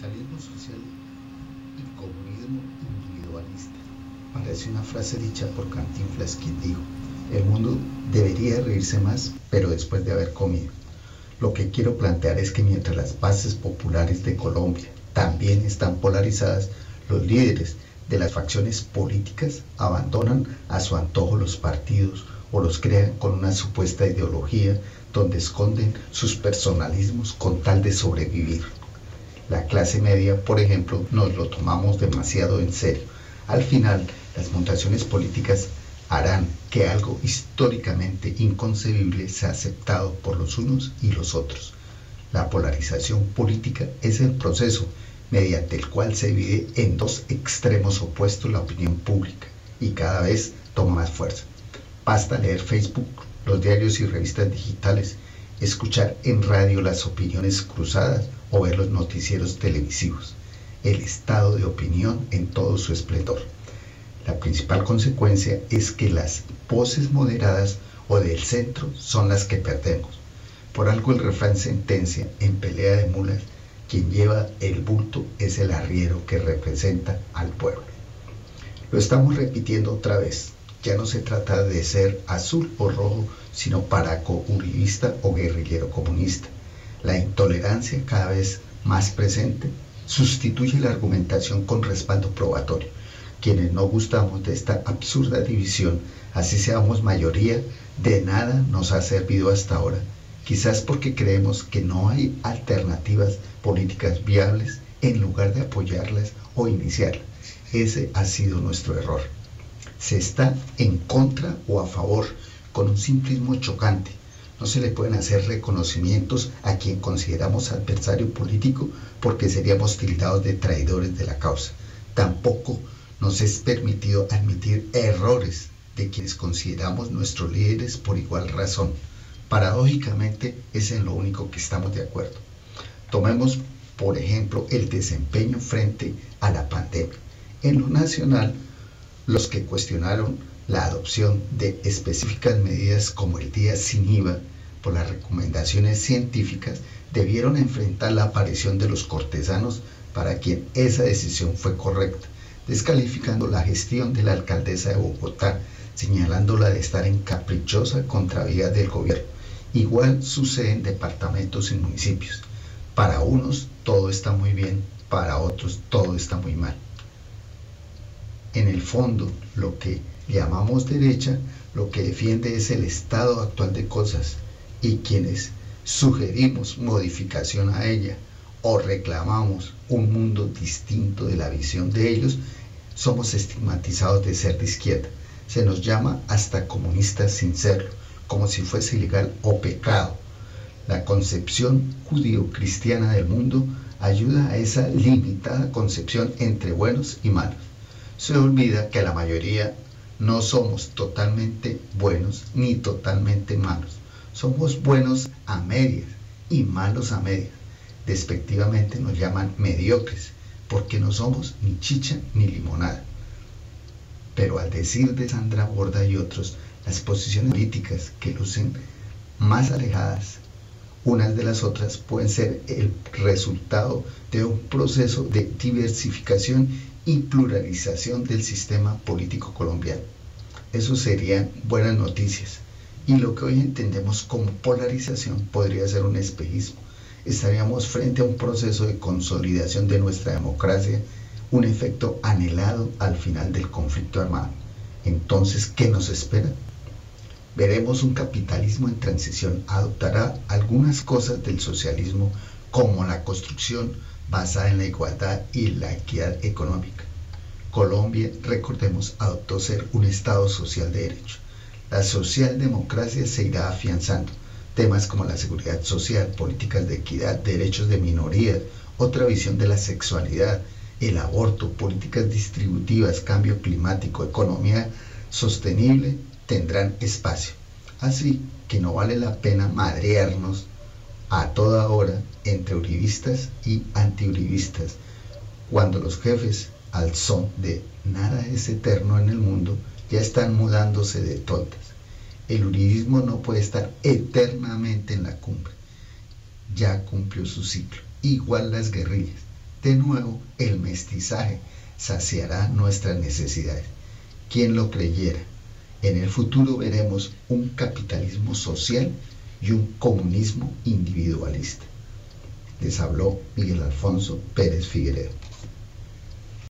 capitalismo social y comunismo individualista. Parece una frase dicha por Cantinflas quien dijo, el mundo debería reírse más, pero después de haber comido. Lo que quiero plantear es que mientras las bases populares de Colombia también están polarizadas, los líderes de las facciones políticas abandonan a su antojo los partidos o los crean con una supuesta ideología donde esconden sus personalismos con tal de sobrevivir. La clase media, por ejemplo, nos lo tomamos demasiado en serio. Al final, las mutaciones políticas harán que algo históricamente inconcebible sea aceptado por los unos y los otros. La polarización política es el proceso mediante el cual se divide en dos extremos opuestos la opinión pública y cada vez toma más fuerza. Basta leer Facebook, los diarios y revistas digitales, escuchar en radio las opiniones cruzadas o ver los noticieros televisivos. El estado de opinión en todo su esplendor. La principal consecuencia es que las voces moderadas o del centro son las que perdemos. Por algo el refrán sentencia en pelea de mulas, quien lleva el bulto es el arriero que representa al pueblo. Lo estamos repitiendo otra vez. Ya no se trata de ser azul o rojo, sino paraco uribista o guerrillero comunista. La intolerancia cada vez más presente sustituye la argumentación con respaldo probatorio. Quienes no gustamos de esta absurda división, así seamos mayoría, de nada nos ha servido hasta ahora. Quizás porque creemos que no hay alternativas políticas viables en lugar de apoyarlas o iniciarlas. Ese ha sido nuestro error. Se está en contra o a favor con un simplismo chocante no se le pueden hacer reconocimientos a quien consideramos adversario político porque seríamos tildados de traidores de la causa. Tampoco nos es permitido admitir errores de quienes consideramos nuestros líderes por igual razón. Paradójicamente es en lo único que estamos de acuerdo. Tomemos, por ejemplo, el desempeño frente a la pandemia. En lo nacional, los que cuestionaron la adopción de específicas medidas como el día sin IVA por las recomendaciones científicas debieron enfrentar la aparición de los cortesanos para quien esa decisión fue correcta, descalificando la gestión de la alcaldesa de Bogotá, señalándola de estar en caprichosa contravía del gobierno. Igual sucede en departamentos y municipios. Para unos todo está muy bien, para otros todo está muy mal. En el fondo, lo que llamamos derecha, lo que defiende es el estado actual de cosas y quienes sugerimos modificación a ella o reclamamos un mundo distinto de la visión de ellos, somos estigmatizados de ser de izquierda. Se nos llama hasta comunistas sin serlo, como si fuese ilegal o pecado. La concepción judío-cristiana del mundo ayuda a esa limitada concepción entre buenos y malos. Se olvida que la mayoría no somos totalmente buenos ni totalmente malos. Somos buenos a medias y malos a medias. Despectivamente nos llaman mediocres porque no somos ni chicha ni limonada. Pero al decir de Sandra Borda y otros, las posiciones políticas que lucen más alejadas unas de las otras pueden ser el resultado de un proceso de diversificación y pluralización del sistema político colombiano. Eso serían buenas noticias. Y lo que hoy entendemos como polarización podría ser un espejismo. Estaríamos frente a un proceso de consolidación de nuestra democracia, un efecto anhelado al final del conflicto armado. Entonces, ¿qué nos espera? Veremos un capitalismo en transición. Adoptará algunas cosas del socialismo como la construcción basada en la igualdad y la equidad económica. Colombia, recordemos, adoptó ser un Estado social de derecho. La socialdemocracia se irá afianzando. Temas como la seguridad social, políticas de equidad, derechos de minorías, otra visión de la sexualidad, el aborto, políticas distributivas, cambio climático, economía sostenible, tendrán espacio. Así que no vale la pena madrearnos a toda hora entre uribistas y antiuribistas, cuando los jefes, al son de nada es eterno en el mundo, ya están mudándose de tontas. El uribismo no puede estar eternamente en la cumbre. Ya cumplió su ciclo. Igual las guerrillas. De nuevo, el mestizaje saciará nuestras necesidades. Quien lo creyera. En el futuro veremos un capitalismo social y un comunismo individualista. Les habló Miguel Alfonso Pérez Figueredo.